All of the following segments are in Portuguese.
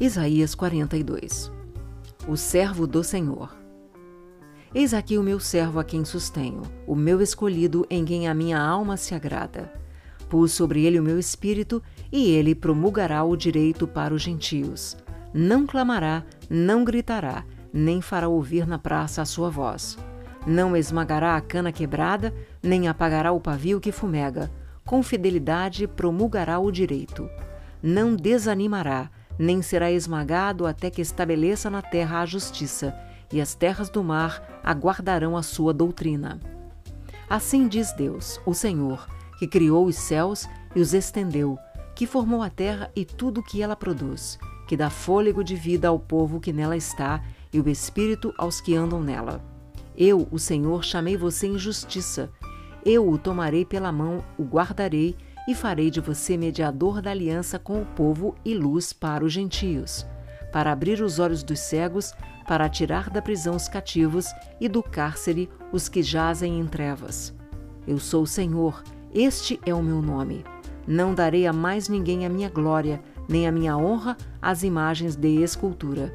Isaías 42 O servo do Senhor Eis aqui o meu servo a quem sustenho, o meu escolhido em quem a minha alma se agrada. Pus sobre ele o meu espírito, e ele promulgará o direito para os gentios. Não clamará, não gritará, nem fará ouvir na praça a sua voz. Não esmagará a cana quebrada, nem apagará o pavio que fumega. Com fidelidade promulgará o direito. Não desanimará, nem será esmagado até que estabeleça na terra a justiça, e as terras do mar aguardarão a sua doutrina. Assim diz Deus, o Senhor, que criou os céus e os estendeu, que formou a terra e tudo o que ela produz, que dá fôlego de vida ao povo que nela está e o espírito aos que andam nela. Eu, o Senhor, chamei você em justiça. Eu o tomarei pela mão, o guardarei e farei de você mediador da aliança com o povo e luz para os gentios, para abrir os olhos dos cegos, para tirar da prisão os cativos e do cárcere os que jazem em trevas. Eu sou o Senhor, este é o meu nome. Não darei a mais ninguém a minha glória, nem a minha honra às imagens de escultura.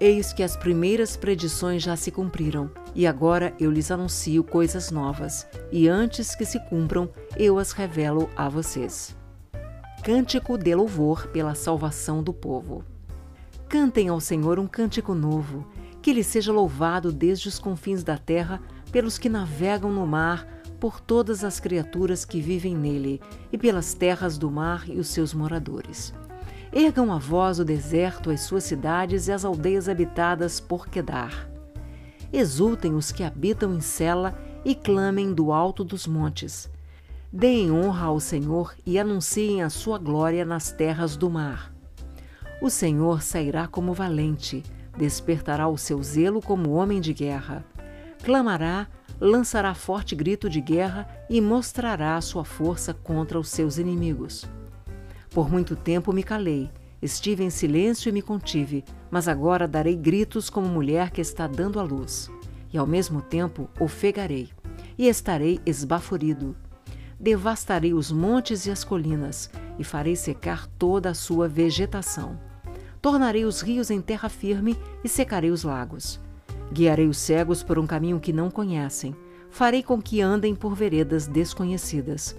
Eis que as primeiras predições já se cumpriram, e agora eu lhes anuncio coisas novas, e antes que se cumpram, eu as revelo a vocês. Cântico de louvor pela salvação do povo. Cantem ao Senhor um cântico novo, que ele seja louvado desde os confins da terra pelos que navegam no mar, por todas as criaturas que vivem nele, e pelas terras do mar e os seus moradores. Ergam a voz o deserto, as suas cidades e as aldeias habitadas por Quedar. Exultem os que habitam em Sela e clamem do alto dos montes. Deem honra ao Senhor e anunciem a sua glória nas terras do mar. O Senhor sairá como valente, despertará o seu zelo como homem de guerra. Clamará, lançará forte grito de guerra e mostrará a sua força contra os seus inimigos. Por muito tempo me calei, estive em silêncio e me contive, mas agora darei gritos como mulher que está dando à luz. E ao mesmo tempo ofegarei, e estarei esbaforido. Devastarei os montes e as colinas, e farei secar toda a sua vegetação. Tornarei os rios em terra firme e secarei os lagos. Guiarei os cegos por um caminho que não conhecem. Farei com que andem por veredas desconhecidas.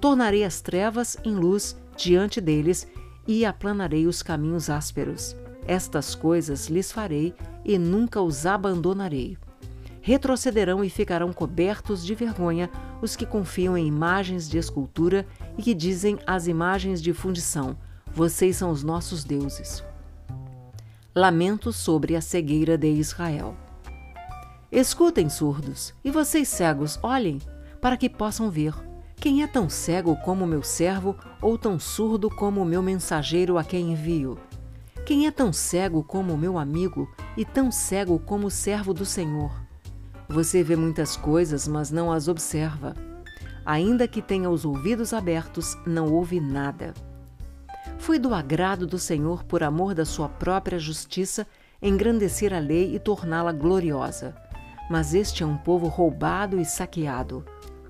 Tornarei as trevas em luz diante deles e aplanarei os caminhos ásperos. Estas coisas lhes farei e nunca os abandonarei. Retrocederão e ficarão cobertos de vergonha os que confiam em imagens de escultura e que dizem às imagens de fundição: Vocês são os nossos deuses. Lamento sobre a cegueira de Israel. Escutem, surdos, e vocês cegos, olhem, para que possam ver. Quem é tão cego como meu servo, ou tão surdo como o meu mensageiro a quem envio? Quem é tão cego como meu amigo, e tão cego como o servo do Senhor? Você vê muitas coisas, mas não as observa. Ainda que tenha os ouvidos abertos, não ouve nada. Foi do agrado do Senhor, por amor da sua própria justiça, engrandecer a lei e torná-la gloriosa. Mas este é um povo roubado e saqueado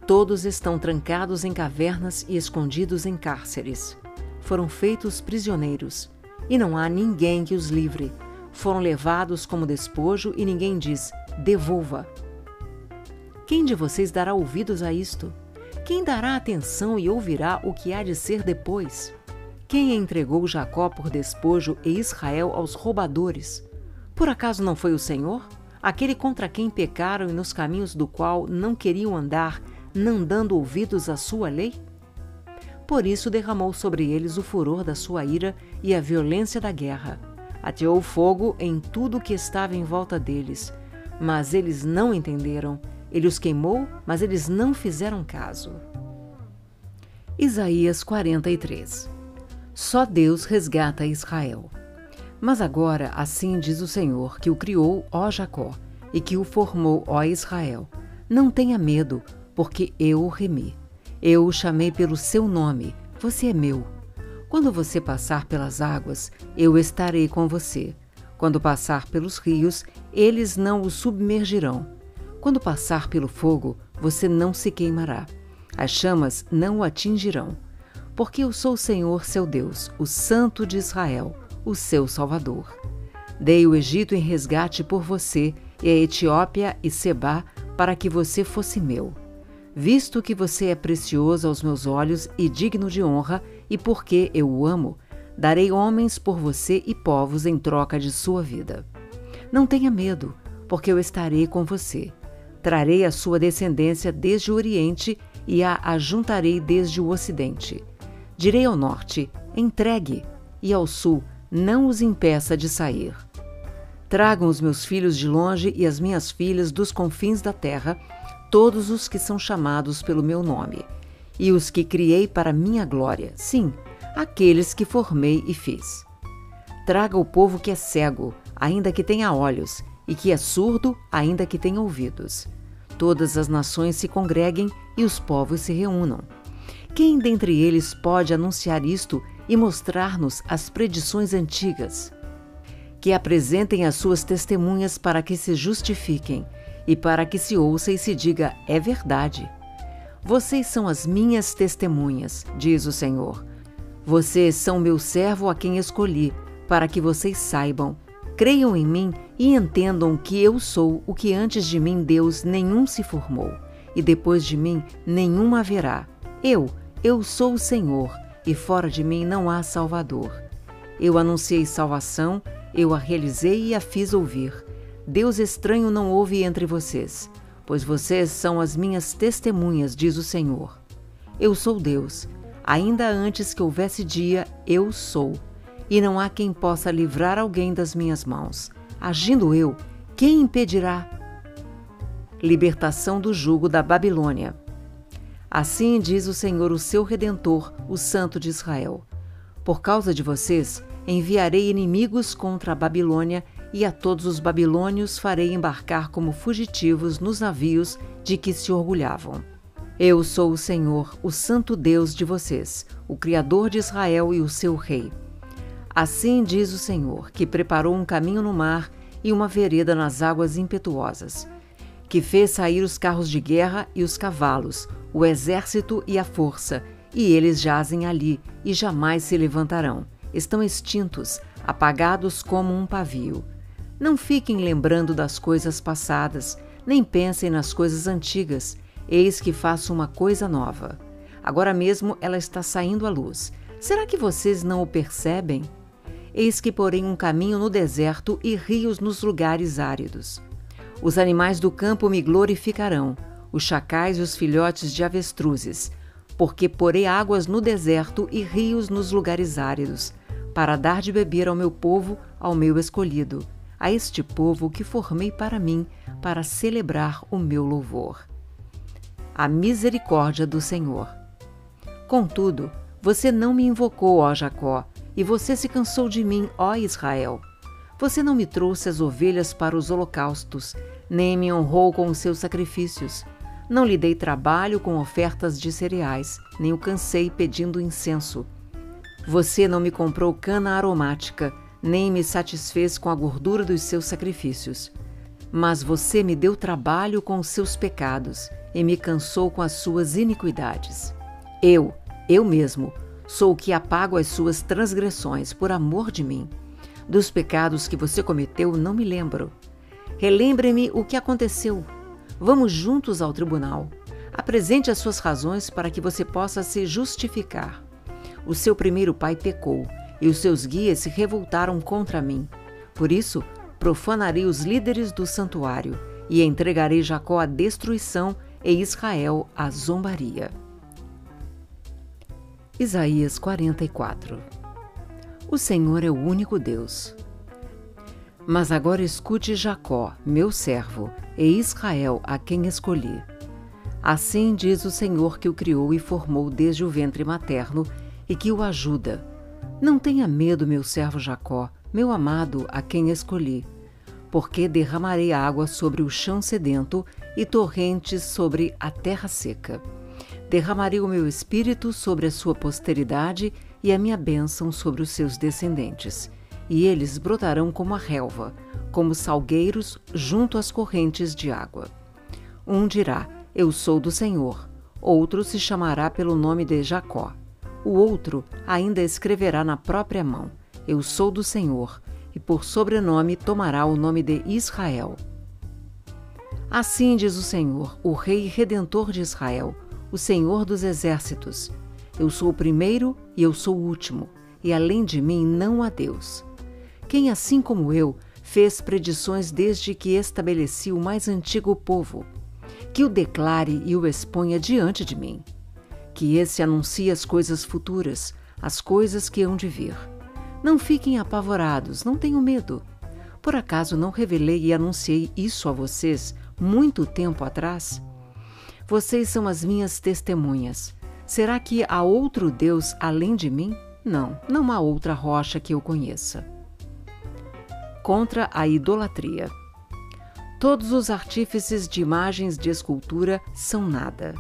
Todos estão trancados em cavernas e escondidos em cárceres. Foram feitos prisioneiros, e não há ninguém que os livre. Foram levados como despojo e ninguém diz: devolva. Quem de vocês dará ouvidos a isto? Quem dará atenção e ouvirá o que há de ser depois? Quem entregou Jacó por despojo e Israel aos roubadores? Por acaso não foi o Senhor? Aquele contra quem pecaram e nos caminhos do qual não queriam andar, não dando ouvidos à sua lei? Por isso derramou sobre eles o furor da sua ira e a violência da guerra. Ateou fogo em tudo que estava em volta deles, mas eles não entenderam. Ele os queimou, mas eles não fizeram caso. Isaías 43 Só Deus resgata Israel. Mas agora, assim diz o Senhor, que o criou, ó Jacó, e que o formou, ó Israel: Não tenha medo, porque eu o remi. Eu o chamei pelo seu nome, você é meu. Quando você passar pelas águas, eu estarei com você. Quando passar pelos rios, eles não o submergirão. Quando passar pelo fogo, você não se queimará. As chamas não o atingirão. Porque eu sou o Senhor seu Deus, o Santo de Israel, o seu Salvador. Dei o Egito em resgate por você, e a Etiópia e Seba, para que você fosse meu. Visto que você é precioso aos meus olhos e digno de honra, e porque eu o amo, darei homens por você e povos em troca de sua vida. Não tenha medo, porque eu estarei com você. Trarei a sua descendência desde o Oriente e a ajuntarei desde o Ocidente. Direi ao Norte: entregue, e ao Sul: não os impeça de sair. Tragam os meus filhos de longe e as minhas filhas dos confins da terra, todos os que são chamados pelo meu nome, e os que criei para minha glória, sim, aqueles que formei e fiz. Traga o povo que é cego, ainda que tenha olhos, e que é surdo, ainda que tenha ouvidos. Todas as nações se congreguem e os povos se reúnam. Quem dentre eles pode anunciar isto e mostrar-nos as predições antigas? Que apresentem as suas testemunhas para que se justifiquem e para que se ouça e se diga: é verdade. Vocês são as minhas testemunhas, diz o Senhor. Vocês são meu servo a quem escolhi, para que vocês saibam Creiam em mim e entendam que eu sou o que antes de mim Deus nenhum se formou, e depois de mim nenhum haverá. Eu, eu sou o Senhor, e fora de mim não há Salvador. Eu anunciei salvação, eu a realizei e a fiz ouvir. Deus estranho não houve entre vocês, pois vocês são as minhas testemunhas, diz o Senhor. Eu sou Deus. Ainda antes que houvesse dia, eu sou e não há quem possa livrar alguém das minhas mãos. Agindo eu, quem impedirá? Libertação do jugo da Babilônia. Assim diz o Senhor, o seu redentor, o Santo de Israel: Por causa de vocês, enviarei inimigos contra a Babilônia, e a todos os babilônios farei embarcar como fugitivos nos navios de que se orgulhavam. Eu sou o Senhor, o Santo Deus de vocês, o Criador de Israel e o seu Rei. Assim diz o Senhor, que preparou um caminho no mar e uma vereda nas águas impetuosas, que fez sair os carros de guerra e os cavalos, o exército e a força, e eles jazem ali e jamais se levantarão. Estão extintos, apagados como um pavio. Não fiquem lembrando das coisas passadas, nem pensem nas coisas antigas. Eis que faço uma coisa nova. Agora mesmo ela está saindo à luz. Será que vocês não o percebem? Eis que porém um caminho no deserto e rios nos lugares áridos. Os animais do campo me glorificarão, os chacais e os filhotes de avestruzes, porque porei águas no deserto e rios nos lugares áridos, para dar de beber ao meu povo, ao meu escolhido, a este povo que formei para mim, para celebrar o meu louvor. A misericórdia do Senhor. Contudo, você não me invocou, ó Jacó, e você se cansou de mim, ó Israel. Você não me trouxe as ovelhas para os holocaustos, nem me honrou com os seus sacrifícios. Não lhe dei trabalho com ofertas de cereais, nem o cansei pedindo incenso. Você não me comprou cana aromática, nem me satisfez com a gordura dos seus sacrifícios. Mas você me deu trabalho com os seus pecados e me cansou com as suas iniquidades. Eu, eu mesmo, Sou o que apago as suas transgressões por amor de mim. Dos pecados que você cometeu, não me lembro. Relembre-me o que aconteceu. Vamos juntos ao tribunal. Apresente as suas razões para que você possa se justificar. O seu primeiro pai pecou e os seus guias se revoltaram contra mim. Por isso, profanarei os líderes do santuário e entregarei Jacó à destruição e Israel à zombaria. Isaías 44 O Senhor é o único Deus. Mas agora escute Jacó, meu servo, e Israel, a quem escolhi. Assim diz o Senhor que o criou e formou desde o ventre materno e que o ajuda. Não tenha medo, meu servo Jacó, meu amado, a quem escolhi, porque derramarei água sobre o chão sedento e torrentes sobre a terra seca derramarei o meu espírito sobre a sua posteridade e a minha bênção sobre os seus descendentes. E eles brotarão como a relva, como salgueiros junto às correntes de água. Um dirá: Eu sou do Senhor. Outro se chamará pelo nome de Jacó. O outro ainda escreverá na própria mão: Eu sou do Senhor, e por sobrenome tomará o nome de Israel. Assim diz o Senhor, o Rei Redentor de Israel, o Senhor dos Exércitos: Eu sou o primeiro e eu sou o último, e além de mim não há Deus. Quem, assim como eu, fez predições desde que estabeleci o mais antigo povo, que o declare e o exponha diante de mim, que esse anuncie as coisas futuras, as coisas que hão de vir. Não fiquem apavorados, não tenham medo. Por acaso não revelei e anunciei isso a vocês muito tempo atrás? Vocês são as minhas testemunhas. Será que há outro Deus além de mim? Não, não há outra rocha que eu conheça contra a idolatria. Todos os artífices de imagens de escultura são nada,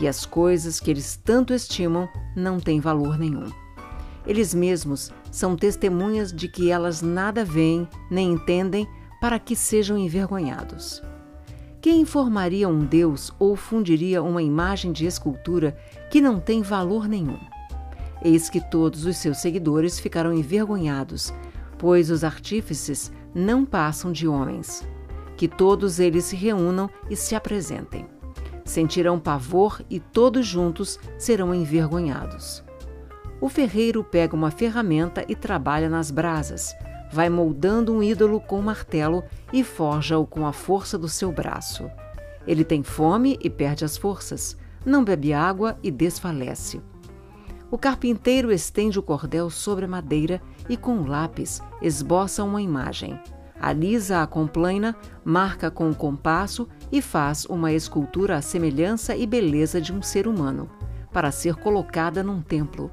e as coisas que eles tanto estimam não têm valor nenhum. Eles mesmos são testemunhas de que elas nada veem nem entendem para que sejam envergonhados. Quem informaria um Deus ou fundiria uma imagem de escultura que não tem valor nenhum? Eis que todos os seus seguidores ficaram envergonhados pois os artífices não passam de homens. Que todos eles se reúnam e se apresentem. Sentirão pavor e todos juntos serão envergonhados. O ferreiro pega uma ferramenta e trabalha nas brasas. Vai moldando um ídolo com um martelo e forja-o com a força do seu braço. Ele tem fome e perde as forças, não bebe água e desfalece. O carpinteiro estende o cordel sobre a madeira e, com um lápis, esboça uma imagem. Alisa a com plana, marca com o compasso e faz uma escultura à semelhança e beleza de um ser humano, para ser colocada num templo.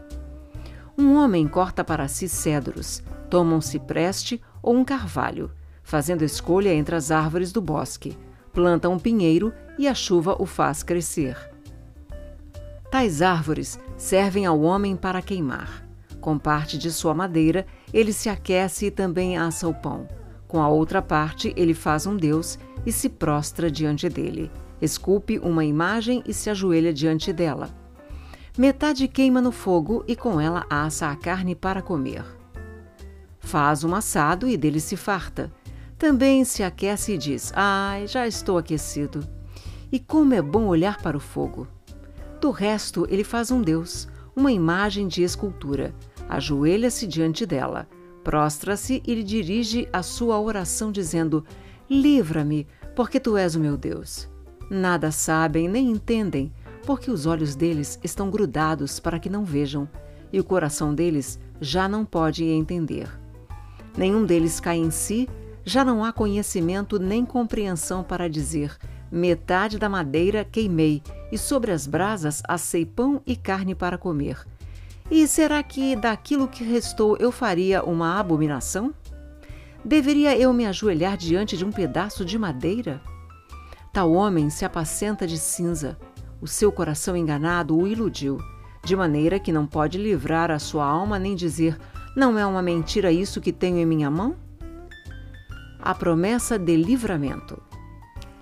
Um homem corta para si cedros, toma um cipreste ou um carvalho, fazendo escolha entre as árvores do bosque, planta um pinheiro e a chuva o faz crescer. Tais árvores servem ao homem para queimar. Com parte de sua madeira, ele se aquece e também assa o pão. Com a outra parte, ele faz um deus e se prostra diante dele. Esculpe uma imagem e se ajoelha diante dela. Metade queima no fogo e com ela assa a carne para comer. Faz um assado e dele se farta. Também se aquece e diz: Ai, já estou aquecido. E como é bom olhar para o fogo! Do resto, ele faz um Deus, uma imagem de escultura. Ajoelha-se diante dela, prostra-se e lhe dirige a sua oração, dizendo: Livra-me, porque tu és o meu Deus. Nada sabem nem entendem, porque os olhos deles estão grudados para que não vejam, e o coração deles já não pode entender. Nenhum deles cai em si, já não há conhecimento nem compreensão para dizer: Metade da madeira queimei, e sobre as brasas assei pão e carne para comer. E será que daquilo que restou eu faria uma abominação? Deveria eu me ajoelhar diante de um pedaço de madeira? Tal homem se apacenta de cinza. O seu coração enganado o iludiu, de maneira que não pode livrar a sua alma nem dizer: Não é uma mentira isso que tenho em minha mão? A promessa de livramento.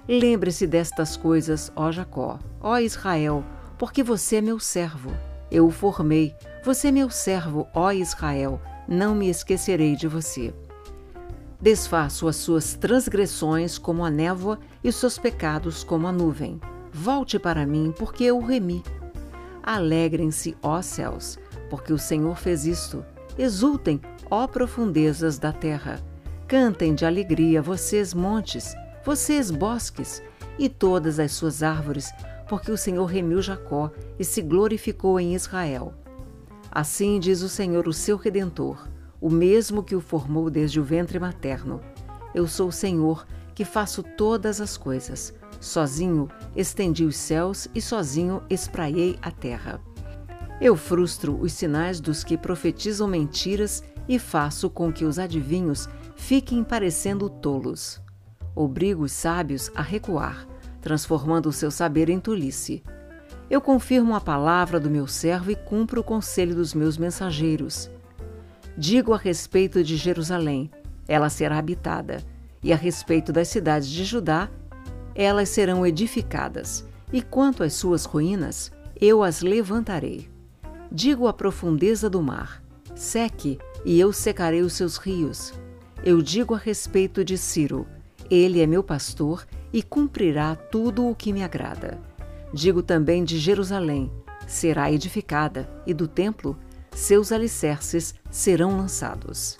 Lembre-se destas coisas, ó Jacó, ó Israel, porque você é meu servo. Eu o formei, você é meu servo, ó Israel, não me esquecerei de você. Desfaço as suas transgressões como a névoa e seus pecados como a nuvem. Volte para mim, porque eu o remi. Alegrem-se, ó céus, porque o Senhor fez isto. Exultem, ó profundezas da terra. Cantem de alegria, vocês montes, vocês bosques e todas as suas árvores, porque o Senhor remiu Jacó e se glorificou em Israel. Assim diz o Senhor, o seu redentor, o mesmo que o formou desde o ventre materno. Eu sou o Senhor, que faço todas as coisas. Sozinho estendi os céus e sozinho espraiei a terra. Eu frustro os sinais dos que profetizam mentiras e faço com que os adivinhos fiquem parecendo tolos obrigo os sábios a recuar, transformando o seu saber em tolice. Eu confirmo a palavra do meu servo e cumpro o conselho dos meus mensageiros. Digo a respeito de Jerusalém, ela será habitada, e a respeito das cidades de Judá, elas serão edificadas, e quanto às suas ruínas, eu as levantarei. Digo à profundeza do mar: seque, e eu secarei os seus rios. Eu digo a respeito de Ciro: ele é meu pastor e cumprirá tudo o que me agrada. Digo também de Jerusalém: será edificada, e do templo, seus alicerces serão lançados.